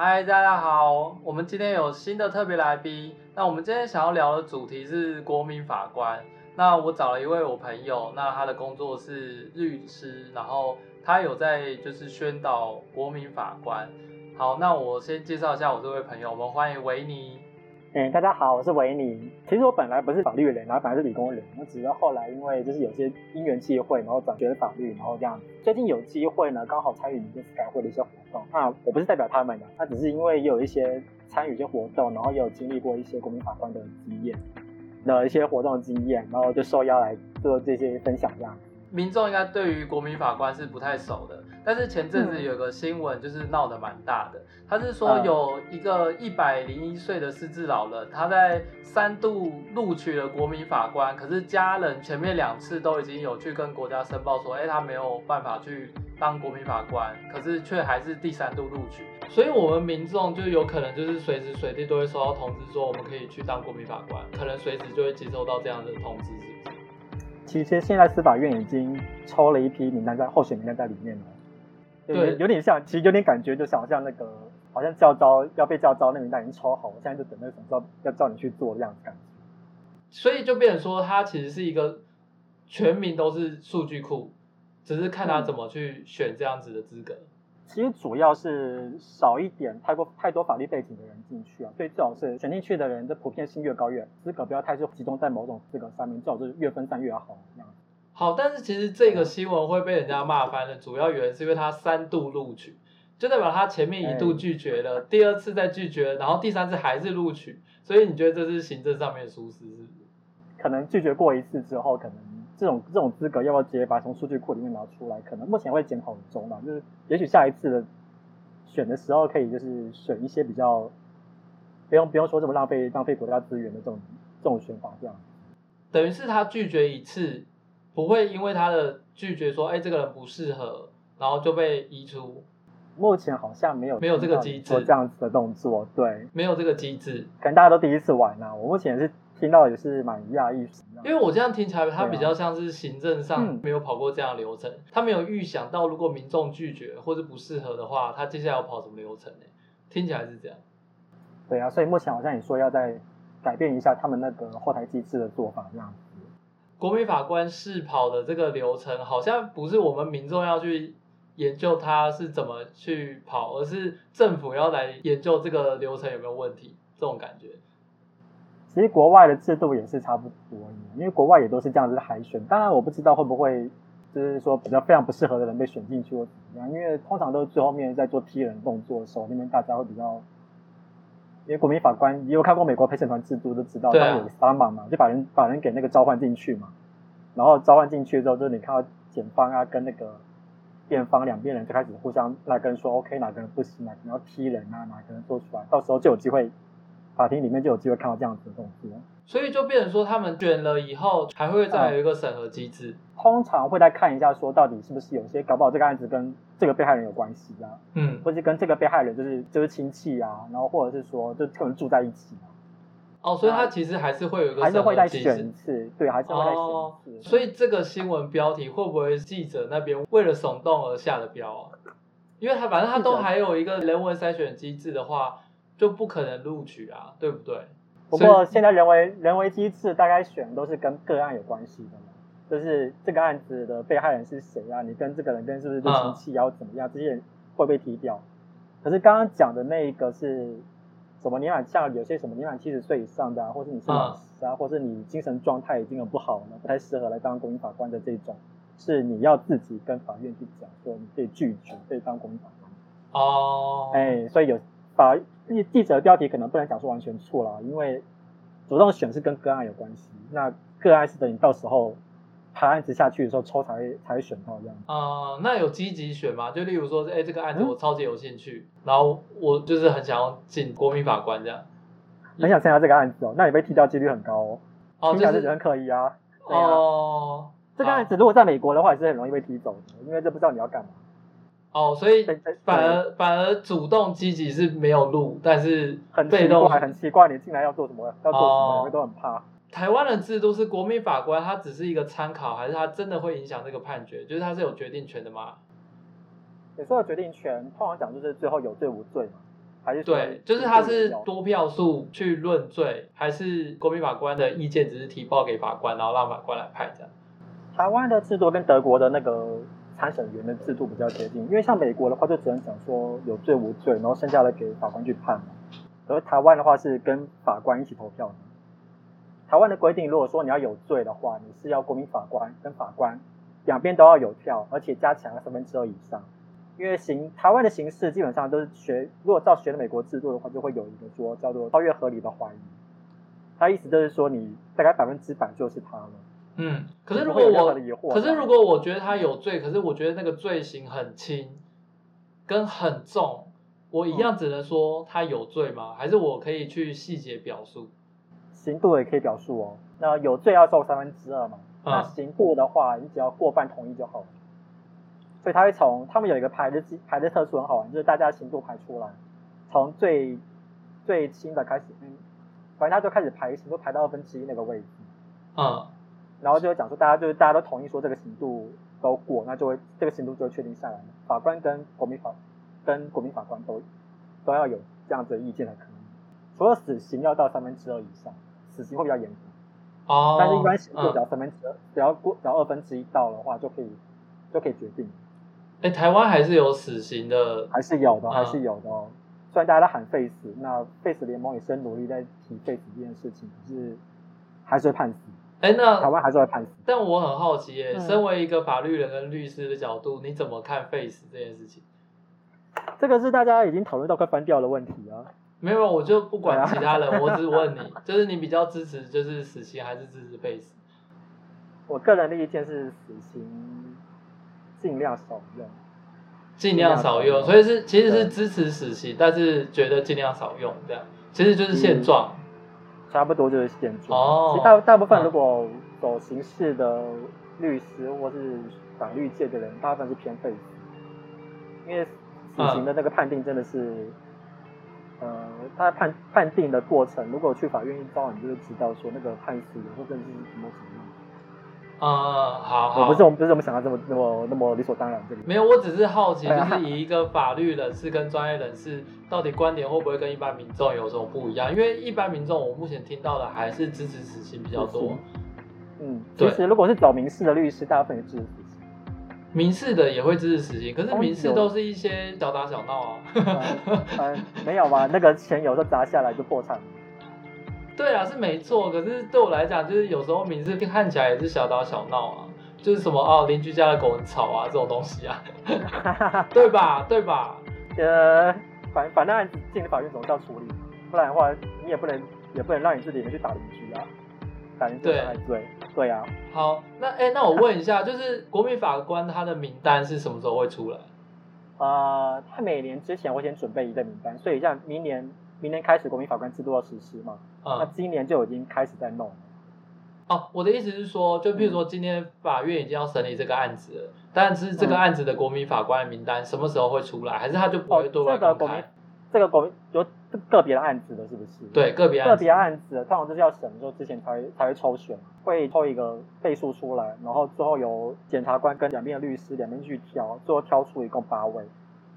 嗨，大家好，我们今天有新的特别来宾。那我们今天想要聊的主题是国民法官。那我找了一位我朋友，那他的工作是律师，然后他有在就是宣导国民法官。好，那我先介绍一下我这位朋友，我们欢迎维尼。嗯，大家好，我是维尼。其实我本来不是法律人，然后本来是理工人，那只是后来因为就是有些因缘际会，然后转学法律，然后这样。最近有机会呢，刚好参与民间司改会的一些活动。那我不是代表他们的，那只是因为有一些参与一些活动，然后也有经历过一些国民法官的经验的一些活动经验，然后就受邀来做这些分享这样。民众应该对于国民法官是不太熟的，但是前阵子有个新闻就是闹得蛮大的，他是说有一个一百零一岁的失智老人，他在三度录取了国民法官，可是家人前面两次都已经有去跟国家申报说，哎，他没有办法去当国民法官，可是却还是第三度录取，所以我们民众就有可能就是随时随地都会收到通知说我们可以去当国民法官，可能随时就会接收到这样的通知，是不是？其实现在司法院已经抽了一批名单在候选名单在里面了，对，有点像，其实有点感觉，就想像那个好像教招要被教招，那名单已经抽好我，现在就等那个什么时候要叫你去做这样子感觉。所以就变成说，它其实是一个全民都是数据库，只是看他怎么去选这样子的资格。嗯其实主要是少一点太过太多法律背景的人进去啊，所以最好是选进去的人的普遍性越高越资格不要太集中在某种资格上面，最好是越分散越好这样。好，但是其实这个新闻会被人家骂翻的主要原因是因为他三度录取，就代表他前面一度拒绝了，第二次再拒绝，然后第三次还是录取，所以你觉得这是行政上面的疏失是不是？可能拒绝过一次之后，可能。这种这种资格要不要直接把它从数据库里面拿出来？可能目前会检讨中嘛，就是也许下一次的选的时候可以就是选一些比较不用不用说这么浪费浪费国家资源的这种这种选法这样。等于是他拒绝一次，不会因为他的拒绝说，哎，这个人不适合，然后就被移除。目前好像没有没有这个机制这样子的动作，对，没有这个机制，可能大家都第一次玩呐、啊。我目前是。听到也是蛮讶异，因为我这样听起来，他比较像是行政上没有跑过这样的流程，他没有预想到如果民众拒绝或者不适合的话，他接下来要跑什么流程呢？听起来是这样。对啊，所以目前好像你说要再改变一下他们那个后台机制的做法这样子。国民法官试跑的这个流程，好像不是我们民众要去研究他是怎么去跑，而是政府要来研究这个流程有没有问题，这种感觉。其实国外的制度也是差不多，因为国外也都是这样子的海选。当然我不知道会不会就是说比较非常不适合的人被选进去或怎么样，因为通常都是最后面在做踢人动作的时候，那边大家会比较，因为国民法官也有看过美国陪审团制度，都知道他们有三码嘛，就把人把人给那个召唤进去嘛，然后召唤进去之后，就是你看到检方啊跟那个辩方两边人就开始互相那个人说 OK，哪个人不行，哪个人要踢人啊，哪个人做出来，到时候就有机会。法庭里面就有机会看到这样子的东西，所以就变成说，他们选了以后，还会再有一个审核机制。通常会再看一下，说到底是不是有些搞不好这个案子跟这个被害人有关系啊，嗯，或是跟这个被害人就是就是亲戚啊，然后或者是说就可能住在一起啊。哦，所以他其实还是会有一个审核机制，还是会再选一次，对，还是会再选一次。所以这个新闻标题会不会记者那边为了耸动而下的标啊？因为他反正他都还有一个人文筛选机制的话。就不可能录取啊，对不对？不过现在人为人为机制大概选都是跟个案有关系的嘛，就是这个案子的被害人是谁啊？你跟这个人跟是不是亲戚要怎么样？这些人会被踢掉。可是刚刚讲的那一个是什么年满，像有些什么年满七十岁以上的啊，或是你是老师啊，或是你精神状态已经很不好了，不太适合来当公民法官的这种，是你要自己跟法院去讲说你可以拒绝可以当国民法官。哦，哎，所以有。把记记者的标题可能不能讲说完全错了，因为主动选是跟个案有关系，那个案是等你到时候排案子下去的时候抽才才会选到这样。啊、呃，那有积极选吗？就例如说，哎、欸，这个案子我超级有兴趣，嗯、然后我就是很想要进国民法官这样，很想参加这个案子哦，那你被踢掉几率很高哦。哦，听起来是很可疑啊。哦，这个案子如果在美国的话，也是很容易被踢走的，因为这不知道你要干嘛。哦，所以反而反而主动积极是没有路，但是被动还很奇怪，你进来要做什么？要做什么？因为都很怕。台湾的制度是国民法官，他只是一个参考，还是他真的会影响这个判决？就是他是有决定权的吗？你说的决定权，通常讲就是最后有罪无罪嘛？还是对，就是他是多票数去论罪，还是国民法官的意见只是提报给法官，然后让法官来判这样？台湾的制度跟德国的那个。参审员的制度比较接近，因为像美国的话就只能讲说有罪无罪，然后剩下的给法官去判嘛。而台湾的话是跟法官一起投票的。台湾的规定，如果说你要有罪的话，你是要国民法官跟法官两边都要有票，而且加起来三分之二以上。因为刑台湾的刑事基本上都是学，如果照学的美国制度的话，就会有一个说叫做超越合理的怀疑。他意思就是说你大概百分之百就是他了。嗯，可是如果我，可是如果我觉得他有罪，可是我觉得那个罪行很轻，跟很重，我一样只能说他有罪吗？还是我可以去细节表述？刑度也可以表述哦。那有罪要受三分之二嘛？嗯、那刑度的话，你只要过半同意就好了。所以他会从他们有一个排的排的特殊很好玩，就是大家刑度排出来，从最最轻的开始，嗯，反正他就开始排刑度排到二分之一那个位置。嗯。然后就会讲说，大家就是大家都同意说这个刑度都过，那就会这个刑度就会确定下来。法官跟国民法跟国民法官都都要有这样子的意见才可以。除了死刑要到三分之二以上，死刑会比较严格。哦。但是一般刑度只要三分之二，只要过只要二分之一到的话，就可以就可以决定。哎，台湾还是有死刑的，还是有的，还是有的哦。虽然大家都喊废死，那废死联盟也是很努力在提废死这件事情，可是还是会判死。哎，那台湾还是会判死。但我很好奇，哎，身为一个法律人跟律师的角度，你怎么看 face 这件事情？这个是大家已经讨论到快翻掉的问题啊。没有，我就不管其他人，我只问你，就是你比较支持就是死刑还是支持 face？？我个人的意见是死刑尽量少用，尽量少用，所以是其实是支持死刑，但是觉得尽量少用这样，其实就是现状。差不多就是现状。哦。其实大大部分如果走刑事的律师或是法律界的人，大部分是偏废死，因为死刑的那个判定真的是，呃，他判判定的过程，如果去法院一遭，你就会知道说那个判死或者是什么什么。啊、嗯，好好，我不是我们不是我们想的这么那么那么理所当然这里。没有，我只是好奇，就是以一个法律人士跟专业人士，到底观点会不会跟一般民众有什么不一样？因为一般民众，我目前听到的还是支持死刑比较多。嗯，其实如果是走民事的律师，大部分也支持死刑。民事的也会支持死刑，可是民事都是一些小打小闹啊。嗯嗯、没有嘛？那个钱有时候砸下来就破产。对啊，是没错。可是对我来讲，就是有时候名字看起来也是小打小闹啊，就是什么哦，邻居家的狗很吵啊，这种东西啊，对吧？对吧？呃，反反正案子进了法院总是要处理，不然的话你也不能也不能让你自己去打邻居啊，打邻居对对对啊。好，那哎，那我问一下，就是国民法官他的名单是什么时候会出来？呃，他每年之前会先准备一个名单，所以像明年。明年开始国民法官制度要实施嘛？嗯，那今年就已经开始在弄了。哦，我的意思是说，就比如说今天法院已经要审理这个案子了，嗯、但是这个案子的国民法官的名单什么时候会出来？还是他就不会对外公开？哦、这个国民，这个国民有个别的案子的，是不是？对，个别案子。个别案子通常就是要审的时候之前才会才会抽选，会抽一个倍数出来，然后之后由检察官跟两边的律师两边去挑，最后挑出一共八位。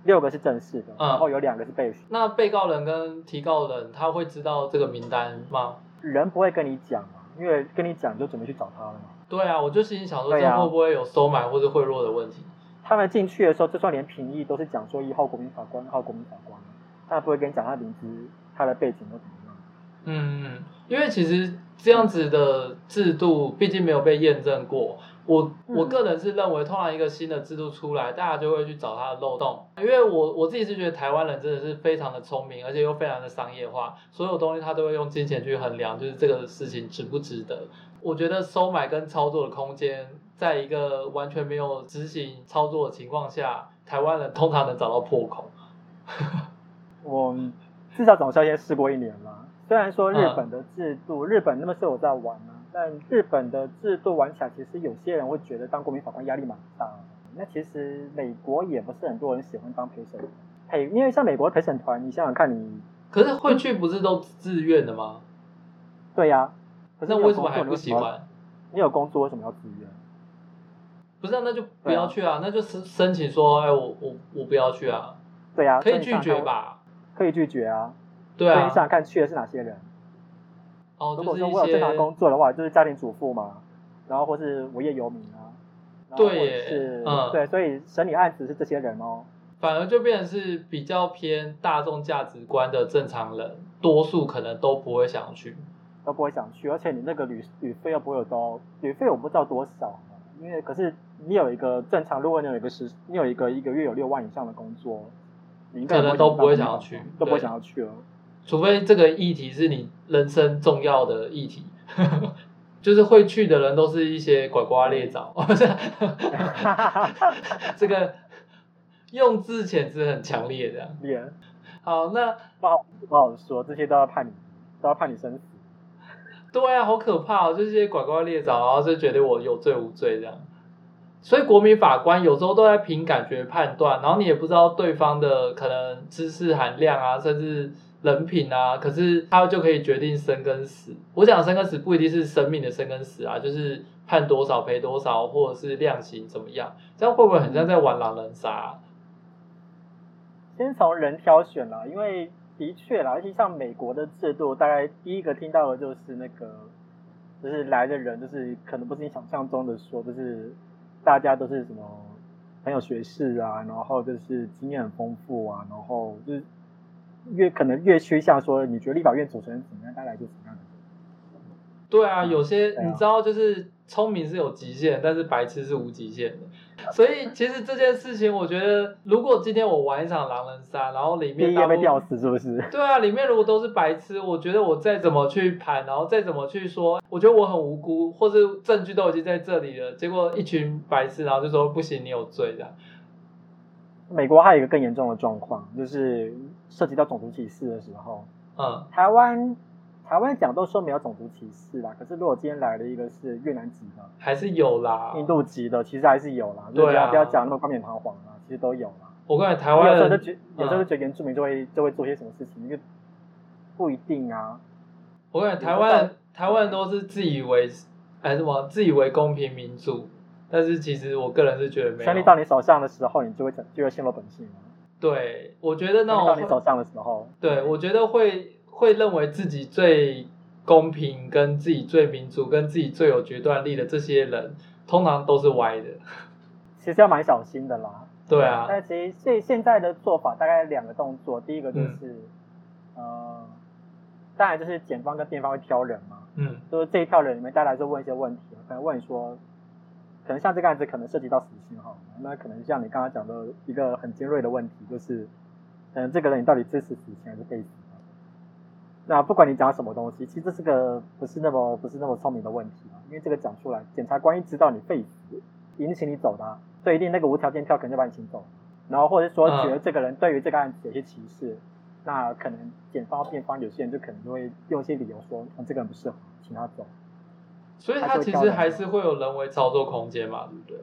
六个是正式的，然后有两个是备选。嗯。那被告人跟提告人他会知道这个名单吗？人不会跟你讲嘛，因为跟你讲就准备去找他了嘛。对啊，我就心里想说，这样会不会有收买或者贿赂的问题？他们进去的时候，就算连评议都是讲说一号国民法官，二号国民法官，他不会跟你讲他名字、他的背景都怎么样。嗯，因为其实这样子的制度毕竟没有被验证过。我我个人是认为，通常一个新的制度出来，大家就会去找它的漏洞。因为我我自己是觉得台湾人真的是非常的聪明，而且又非常的商业化，所有东西他都会用金钱去衡量，就是这个事情值不值得。我觉得收买跟操作的空间，在一个完全没有执行操作的情况下，台湾人通常能找到破口。我至少总是要先试过一年嘛。虽然说日本的制度，嗯、日本那么时候我在玩呢、啊。但日本的制度玩起来，其实有些人会觉得当国民法官压力蛮大。那其实美国也不是很多人喜欢当陪审团，陪，因为像美国陪审团，你想想看你，可是会去不是都自愿的吗？对呀、啊，可是为什么还不喜欢？你有工作为什么要自愿？不是、啊，那就不要去啊，啊那就申申请说，哎，我我我不要去啊。对呀、啊，可以拒绝吧？可以拒绝啊。对啊。你想想看，去的是哪些人？哦，如果说我有正常工作的话，就是家庭主妇嘛，然后或是无业游民啊。对，是，嗯，对，所以审理案子是这些人哦。反而就变成是比较偏大众价值观的正常人，多数可能都不会想去，都不会想去，而且你那个旅旅费又不会有多，旅费我不知道多少。因为可是你有一个正常，如果你有一个时，你有一个一个月有六万以上的工作，你应该可能都不会想要去，都不会想要去了。除非这个议题是你人生重要的议题，就是会去的人都是一些拐瓜裂枣。不是 这个用字遣词很强烈，这样。Yeah. 好，那不好不好说，这些都要判你，都要判你生死。对啊，好可怕哦！就是这些拐瓜裂枣，然后就觉得我有罪无罪这样。所以国民法官有时候都在凭感觉判断，然后你也不知道对方的可能知识含量啊，甚至人品啊，可是他就可以决定生跟死。我讲生跟死不一定是生命的生跟死啊，就是判多少赔多少，或者是量刑怎么样，这样会不会很像在玩狼人杀啊？先从人挑选啦，因为。的确啦，而且像美国的制度，大概第一个听到的就是那个，就是来的人，就是可能不是你想象中的说，就是大家都是什么很有学识啊，然后就是经验很丰富啊，然后就是越可能越趋向说，你觉得立法院主持人怎么样，大概就怎么样的。对啊，有些你知道，就是聪明是有极限，但是白痴是无极限的。所以其实这件事情，我觉得如果今天我玩一场狼人杀，然后里面要被吊死，是不是？对啊，里面如果都是白痴，我觉得我再怎么去盘，然后再怎么去说，我觉得我很无辜，或是证据都已经在这里了，结果一群白痴，然后就说不行，你有罪这样。美国还有一个更严重的状况，就是涉及到种族歧视的时候，嗯，台湾。台湾讲都说没有种族歧视啦，可是如果今天来了一个是越南籍的，还是有啦；印度籍的，其实还是有啦。对啊，不要讲那么冠冕堂皇啦，其实都有啦。我感觉台湾有时候就觉，有时候就觉得原住民就会就会做些什么事情，因为不一定啊。我感觉台湾台湾都是自以为还是什么自以为公平民主，但是其实我个人是觉得没有。权力到你手上的时候，你就会就会陷入本性。对，我觉得那种到你手上的时候，对我觉得会。会认为自己最公平、跟自己最民主、跟自己最有决断力的这些人，通常都是歪的。其实要蛮小心的啦。对啊。但其实现现在的做法大概两个动作，第一个就是，嗯、呃，当然就是检方跟辩方会挑人嘛。嗯。就是这一票人里面，大家来就问一些问题，可能问说，可能像这个案子可能涉及到死刑哈，那可能像你刚刚讲的一个很尖锐的问题，就是，嗯，这个人你到底支持死刑还是被死？那不管你讲什么东西，其实这是个不是那么不是那么聪明的问题啊，因为这个讲出来，检察官一知道你废死，一定请你走的，啊，所以一定那个无条件票可能就把你请走，然后或者说觉得这个人对于这个案子有些歧视，嗯、那可能检方辩方有些人就可能就会用一些理由说，嗯，这个人不适合，请他走。所以他其实还是会有人为操作空间嘛，对不对？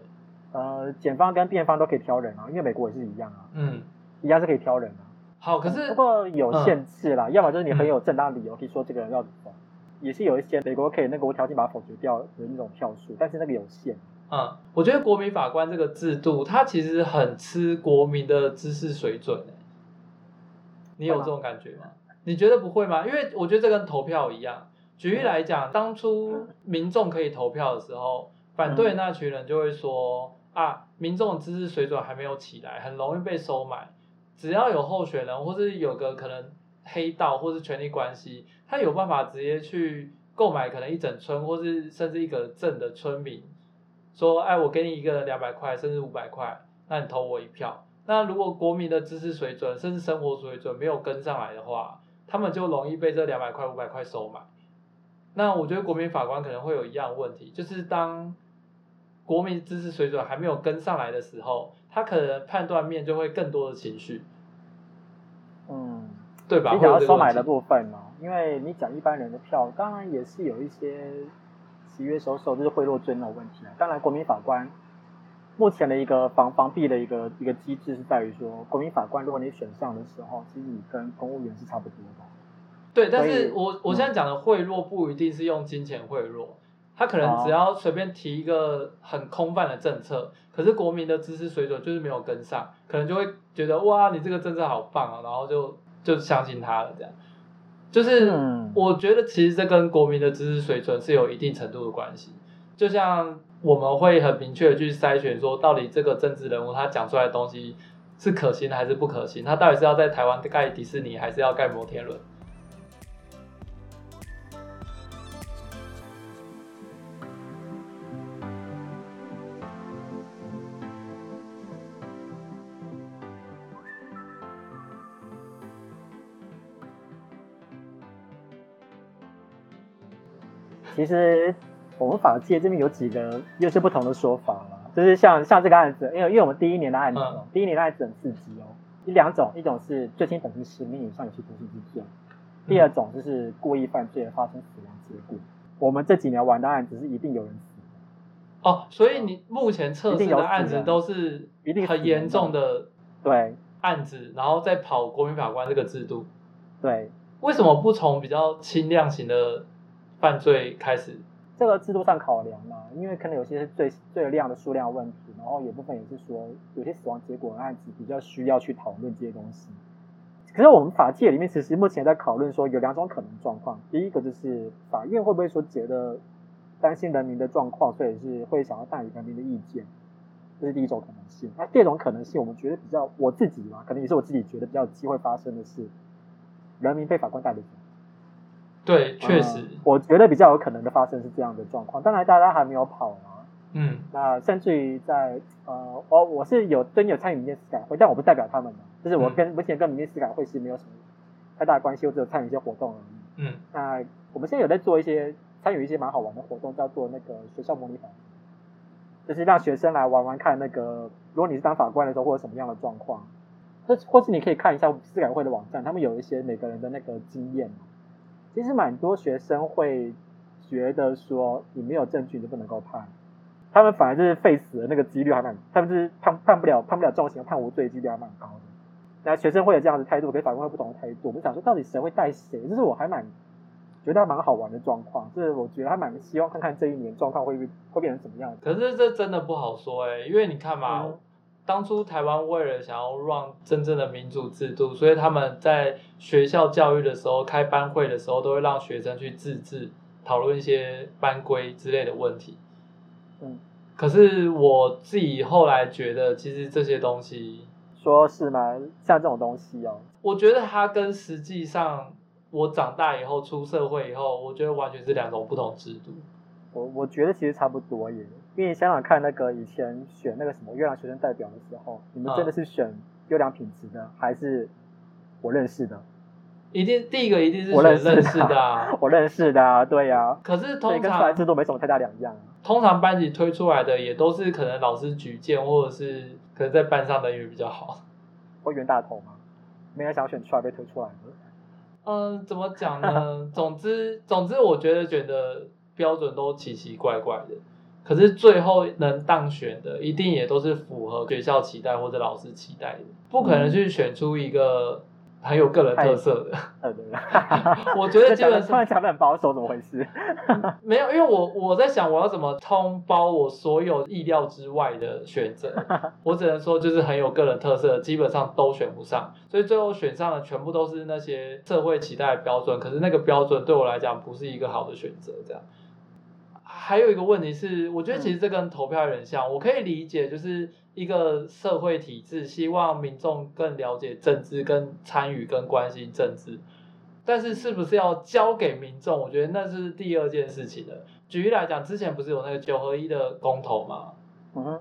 呃，检方跟辩方都可以挑人啊，因为美国也是一样啊，嗯，一样是可以挑人啊。好，可是、嗯、不过有限制啦，嗯、要么就是你很有正当理由可以说这个人要走，也是有一些美国可以那个无条件把它否决掉的那种票数，但是那个有限。嗯，我觉得国民法官这个制度，它其实很吃国民的知识水准。你有这种感觉吗？吗你觉得不会吗？因为我觉得这跟投票一样。举例来讲，当初民众可以投票的时候，反对那群人就会说啊，民众的知识水准还没有起来，很容易被收买。只要有候选人，或是有个可能黑道，或是权力关系，他有办法直接去购买可能一整村，或是甚至一个镇的村民，说，哎，我给你一个两百块，甚至五百块，那你投我一票。那如果国民的知识水准，甚至生活水准没有跟上来的话，他们就容易被这两百块、五百块收买。那我觉得国民法官可能会有一样问题，就是当国民知识水准还没有跟上来的时候。他可能判断面就会更多的情绪，嗯，对吧？你讲到收买的部分嘛，因为你讲一般人的票，当然也是有一些契约收受，就是贿赂罪那种问题啊。当然，国民法官目前的一个防防弊的一个一个机制是在于说，国民法官如果你选上的时候，其实你跟公务员是差不多的。对，但是我我现在讲的贿赂不一定是用金钱贿赂，他可能只要随便提一个很空泛的政策，可是国民的知识水准就是没有跟上，可能就会觉得哇，你这个政策好棒啊，然后就就相信他了，这样。就是我觉得其实这跟国民的知识水准是有一定程度的关系，就像我们会很明确的去筛选说，到底这个政治人物他讲出来的东西是可行还是不可行，他到底是要在台湾盖迪士尼还是要盖摩天轮。其实我们法界这边有几个又是不同的说法了，就是像像这个案子，因为因为我们第一年的案子，嗯、第一年的案子很刺激哦，一两种，一种是最轻等级十年以上有期徒刑之罪，第二种就是故意犯罪而发生死亡结果。我们这几年玩的案子是一定有人死的哦，所以你目前测试的案子都是一定很严重的对案子，然后再跑国民法官这个制度，对，为什么不从比较轻量刑的？犯罪开始，这个制度上考量嘛，因为可能有些是最最量的数量问题，然后有部分也是说有些死亡结果的案子比较需要去讨论这些东西。可是我们法界里面其实目前在讨论说有两种可能状况，第一个就是法院会不会说觉得担心人民的状况，所以是会想要代理人民的意见，这是第一种可能性。那第二种可能性，我们觉得比较我自己嘛，可能也是我自己觉得比较有机会发生的是，人民被法官代理。对，确实、嗯，我觉得比较有可能的发生是这样的状况。当然，大家还没有跑嘛。嗯，那甚至于在呃，我我是有真有参与民间思改会，但我不代表他们的，就是我跟目前、嗯、跟民间思改会是没有什么太大的关系，我只有参与一些活动而已。嗯，那我们现在有在做一些参与一些蛮好玩的活动，叫做那个学校模拟法，就是让学生来玩玩看那个，如果你是当法官的时候会有什么样的状况，或或是你可以看一下司改会的网站，他们有一些每个人的那个经验。其实蛮多学生会觉得说，你没有证据就不能够判，他们反而就是废死的那个几率还蛮，他们是判判不了判不了重刑判无罪几率还蛮高的。那学生会有这样的态度，跟法官会不同的态度。我们想说，到底谁会带谁？这是我还蛮觉得还蛮好玩的状况，就是我觉得还蛮希望看看这一年状况会会变成什么样子。可是这真的不好说哎、因为你看嘛。当初台湾为了想要让真正的民主制度，所以他们在学校教育的时候开班会的时候，都会让学生去自治，讨论一些班规之类的问题。嗯，可是我自己后来觉得，其实这些东西，说是吗？像这种东西哦，我觉得它跟实际上我长大以后出社会以后，我觉得完全是两种不同制度。我我觉得其实差不多耶，因为想想看，那个以前选那个什么优良学生代表的时候，你们真的是选优良品质的，嗯、还是我认识的？一定第一个一定是我认识的、啊，我认识的、啊，对呀、啊。可是通常跟出来制度没什么太大两样。通常班级推出来的也都是可能老师举荐，或者是可能在班上的人缘比较好。会冤大头吗？没人想选出来被推出来的。嗯，怎么讲呢？总之，总之，我觉得觉得。标准都奇奇怪怪的，可是最后能当选的，一定也都是符合学校期待或者老师期待的，不可能去选出一个很有个人特色的。嗯、我觉得基本上讲的很保守，怎么回事？没有，因为我我在想我要怎么通包我所有意料之外的选择，我只能说就是很有个人特色，基本上都选不上，所以最后选上的全部都是那些社会期待的标准，可是那个标准对我来讲不是一个好的选择，这样。还有一个问题是，我觉得其实这跟投票有点像。我可以理解，就是一个社会体制希望民众更了解政治、跟参与、跟关心政治，但是是不是要交给民众？我觉得那是第二件事情的。举例来讲，之前不是有那个九合一的公投吗？嗯哼。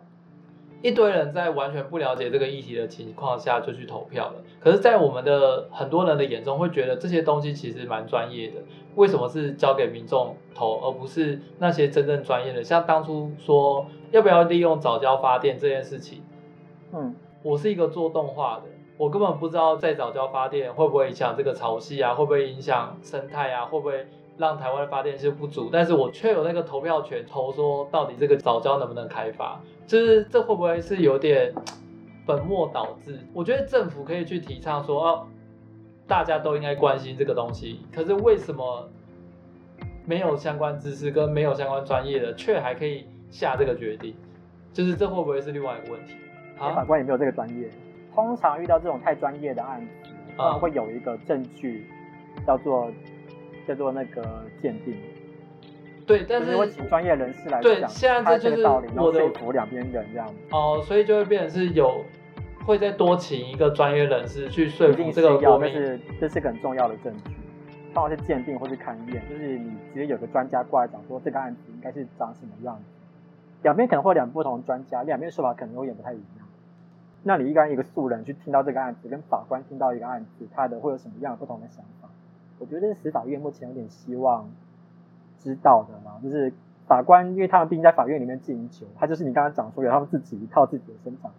一堆人在完全不了解这个议题的情况下就去投票了，可是，在我们的很多人的眼中，会觉得这些东西其实蛮专业的。为什么是交给民众投，而不是那些真正专业的？像当初说要不要利用早教发电这件事情，嗯，我是一个做动画的，我根本不知道在早教发电会不会影响这个潮汐啊，会不会影响生态啊，会不会让台湾的发电是不足，但是我却有那个投票权，投说到底这个藻礁能不能开发，就是这会不会是有点本末倒置？我觉得政府可以去提倡说，哦，大家都应该关心这个东西，可是为什么没有相关知识跟没有相关专业的，却还可以下这个决定？就是这会不会是另外一个问题？啊，法官也没有这个专业。通常遇到这种太专业的案子，啊，会有一个证据叫做叫做那个鉴定。对，但是会请专业人士来讲，对，现在这就是我的说服两边人这样。哦，所以就会变成是有会再多请一个专业人士去说服这个国民。是这是个很重要的证据，包括是鉴定或是勘验，就是你直接有个专家过来讲说这个案子应该是长什么样子。两边可能会有两不同专家，两边说法可能会有点不太一样。那你一般一个素人去听到这个案子，跟法官听到一个案子，他的会有什么样不同的想法？我觉得司法院目前有点希望知道的嘛，就是法官，因为他们毕竟在法院里面进行久，他就是你刚刚讲说有他们自己一套自己的生产。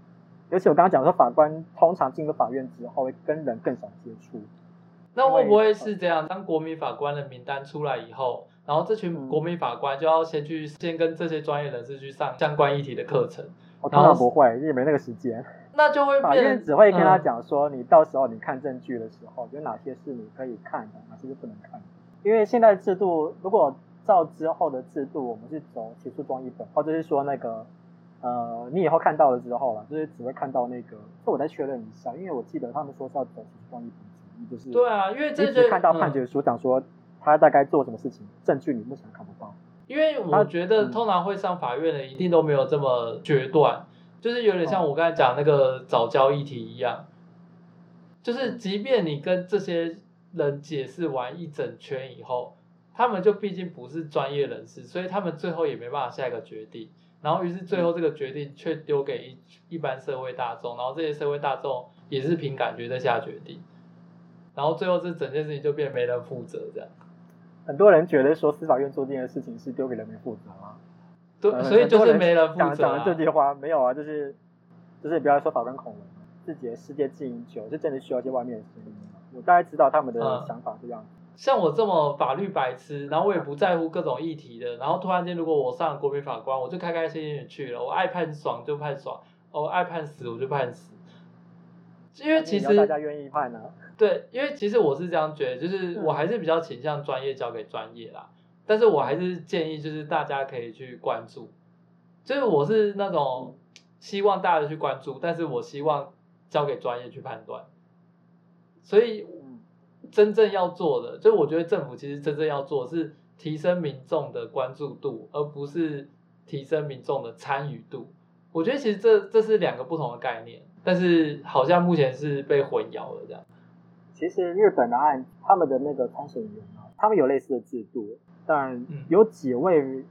尤其我刚刚讲说，法官通常进入法院之后会跟人更少接触。那会不会是这样？当国民法官的名单出来以后，然后这群国民法官就要先去先跟这些专业人士去上相关议题的课程？我当然不会，因为没那个时间。那就会法院只会跟他讲说，你到时候你看证据的时候，有哪些是你可以看的，哪些是不能看的。因为现在制度，如果照之后的制度，我们是走起诉状一本，或者是说那个呃，你以后看到了之后了，就是只会看到那个。这我再确认一下，因为我记得他们说是要走起诉状一本，就是对啊，因为这只看到判决书讲说他大概做什么事情，证据你目前看不到。因为我觉得通常会上法院的一定都没有这么决断。就是有点像我刚才讲那个早教议题一样，就是即便你跟这些人解释完一整圈以后，他们就毕竟不是专业人士，所以他们最后也没办法下一个决定。然后于是最后这个决定却丢给一一般社会大众，然后这些社会大众也是凭感觉在下决定，然后最后这整件事情就变没人负责这样。很多人觉得说司法院做这件事情是丢给人民负责啊。对，所以就是没人负责、啊。讲这句话没有啊，就是就是不要说法官恐龙，自己的世界经营久，是真的需要一些外面的声音。我大概知道他们的想法这样、嗯。像我这么法律白痴，然后我也不在乎各种议题的，然后突然间如果我上了国民法官，我就开开心心的去了，我爱判爽就判爽，我爱判死我就判死。因为其实大家愿意判呢、啊。对，因为其实我是这样觉得，就是我还是比较倾向专业交给专业啦。但是我还是建议，就是大家可以去关注，就是我是那种希望大家去关注，但是我希望交给专业去判断。所以真正要做的，就是我觉得政府其实真正要做的是提升民众的关注度，而不是提升民众的参与度。我觉得其实这这是两个不同的概念，但是好像目前是被混淆了这样。其实日本的案，他们的那个参审员啊，他们有类似的制度。但有几位，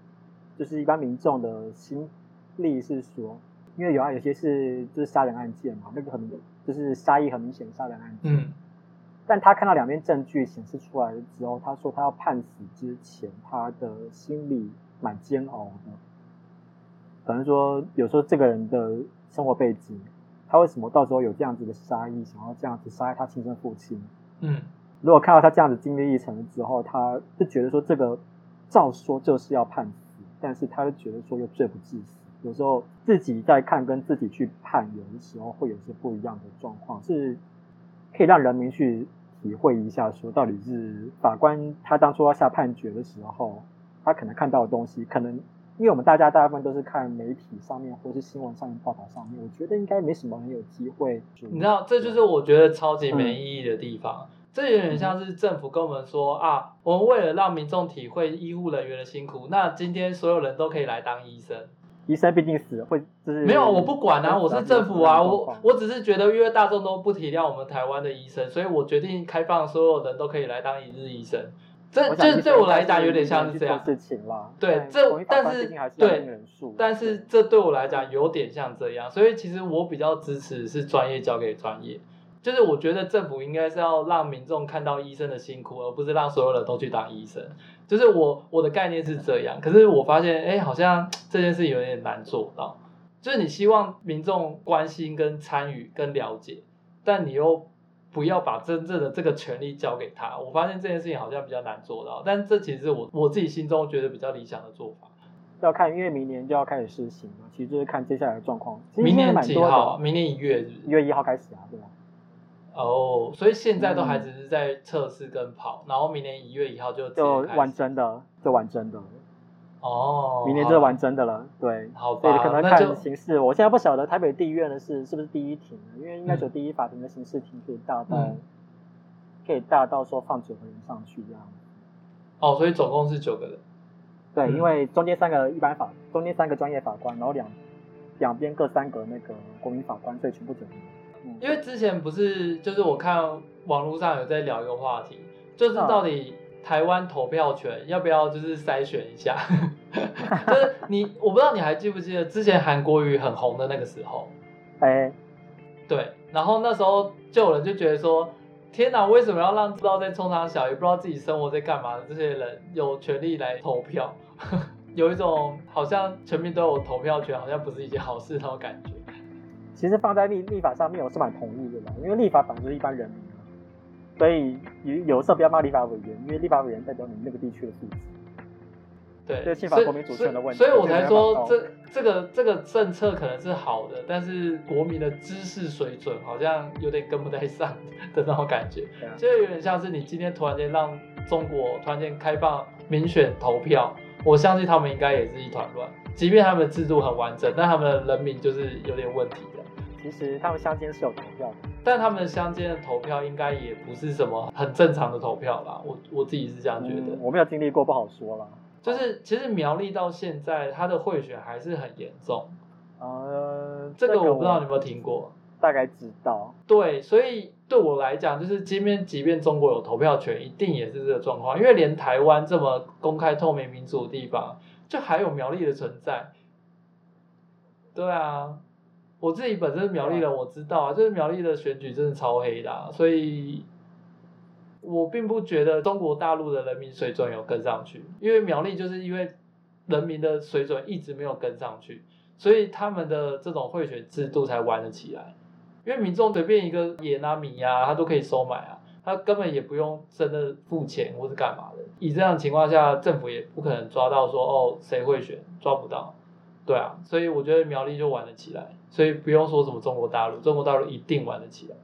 就是一般民众的心力是说，因为有啊，有些是就是杀人案件嘛，那个很就是杀意很明显的杀人案件。嗯。但他看到两边证据显示出来之后，他说他要判死之前，他的心里蛮煎熬的。可能说，有时候这个人的生活背景，他为什么到时候有这样子的杀意，想要这样子杀害他亲生父亲？嗯。如果看到他这样子经历一层之后，他就觉得说这个照说就是要判死，但是他就觉得说又罪不至死。有时候自己在看跟自己去判，有的时候会有些不一样的状况，是可以让人民去体会一下，说到底是法官他当初要下判决的时候，他可能看到的东西，可能因为我们大家大部分都是看媒体上面或是新闻上面报道上面，我觉得应该没什么人有机会。你知道，这就是我觉得超级没意义的地方。这有点像是政府跟我们说啊，我们为了让民众体会医护人员的辛苦，那今天所有人都可以来当医生。医生毕竟死了会就是没有，我不管啊，我是政府啊，我我只是觉得因为大众都不体谅我们台湾的医生，所以我决定开放所有人都可以来当一日医生。这这对我来讲有点像是这样事情啦。对，这但是对，但是这对我来讲有点像这样，所以其实我比较支持是专业交给专业。就是我觉得政府应该是要让民众看到医生的辛苦，而不是让所有人都去当医生。就是我我的概念是这样，可是我发现，哎，好像这件事有点难做到。就是你希望民众关心、跟参与、跟了解，但你又不要把真正的这个权利交给他。我发现这件事情好像比较难做到，但这其实是我我自己心中觉得比较理想的做法。要看，因为明年就要开始实行了，其实就是看接下来的状况。明年几号？明年一月是是？一月一号开始啊，对吧？哦，oh, 所以现在都还只是在测试跟跑，嗯、然后明年一月一号就就玩真的，就玩真的。哦，明年就玩真的了，对，好吧，对，可能看形式。我现在不晓得台北地院的是是不是第一庭，因为应该只有第一法庭的形式庭可以大到，嗯、可以大到说放九个人上去这样。哦，所以总共是九个人。对，嗯、因为中间三个一般法，中间三个专业法官，然后两两边各三个那个国民法官，所以全部九个人。因为之前不是，就是我看网络上有在聊一个话题，就是到底台湾投票权要不要就是筛选一下，就是你我不知道你还记不记得之前韩国瑜很红的那个时候，哎，对，然后那时候就有人就觉得说，天哪，为什么要让不知道在冲上小也不知道自己生活在干嘛的这些人有权利来投票，有一种好像全民都有投票权，好像不是一件好事那种感觉。其实放在立立法上面，我是蛮同意的啦，因为立法本来就是一般人民，所以有有时候不要骂立法委员，因为立法委员代表你那个地区的素质。对，这是宪法国民主权的问题。所以，所以我才说这这个这个政策可能是好的，但是国民的知识水准好像有点跟不太上的那种感觉，啊、就有点像是你今天突然间让中国突然间开放民选投票，我相信他们应该也是一团乱，即便他们的制度很完整，但他们的人民就是有点问题。其实他们乡间是有投票的，但他们乡间的投票应该也不是什么很正常的投票啦。我我自己是这样觉得，嗯、我没有经历过，不好说啦。就是其实苗栗到现在，它的贿选还是很严重。呃，这个我不知道你有没有听过，大概知道。对，所以对我来讲，就是今天即便中国有投票权，一定也是这个状况，因为连台湾这么公开透明民主的地方，就还有苗栗的存在。对啊。我自己本身是苗栗人，我知道啊，就是苗栗的选举真的超黑的啊，所以，我并不觉得中国大陆的人民水准有跟上去，因为苗栗就是因为人民的水准一直没有跟上去，所以他们的这种贿选制度才玩得起来，因为民众随便一个盐啊米啊，他都可以收买啊，他根本也不用真的付钱或是干嘛的，以这样的情况下，政府也不可能抓到说哦谁贿选，抓不到。对啊，所以我觉得苗栗就玩得起来，所以不用说什么中国大陆，中国大陆一定玩得起来。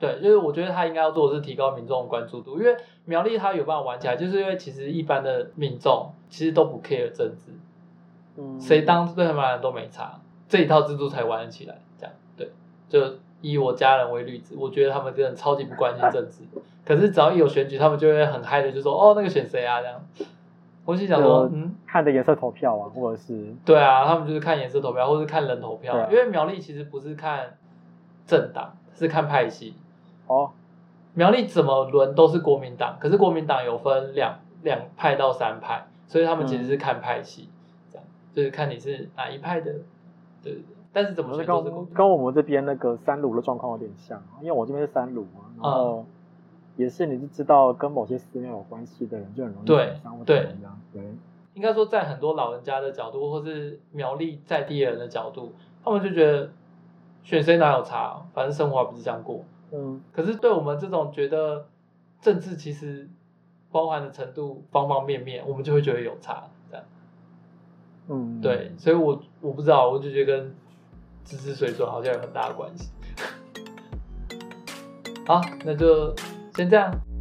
对，就是我觉得他应该要做的是提高民众的关注度，因为苗栗他有办法玩起来，就是因为其实一般的民众其实都不 care 政治，嗯，谁当对他们来都没差，这一套制度才玩得起来。这样，对，就以我家人为例子，我觉得他们真的超级不关心政治，可是只要一有选举，他们就会很嗨的就说，哦，那个选谁啊这样。我是想说，嗯，看的颜色投票啊，或者是对啊，他们就是看颜色投票，或者是看人投票，啊、因为苗栗其实不是看政党，是看派系。哦，苗栗怎么轮都是国民党，可是国民党有分两两派到三派，所以他们其实是看派系，嗯、这样。就是看你是哪一派的，对对对。但是怎么是跟跟我们这边那个三鲁的状况有点像，因为我这边是三鲁嘛，然后。嗯也是，你是知道跟某些寺庙有关系的人就很容易对对对，对应该说在很多老人家的角度，或是苗栗在地人的角度，他们就觉得选谁哪有差，反正生活还不是这样过。嗯，可是对我们这种觉得政治其实包含的程度方方面面，我们就会觉得有差，这样。嗯，对，所以我我不知道，我就觉得跟知识水准好像有很大的关系。好，那就。先这样。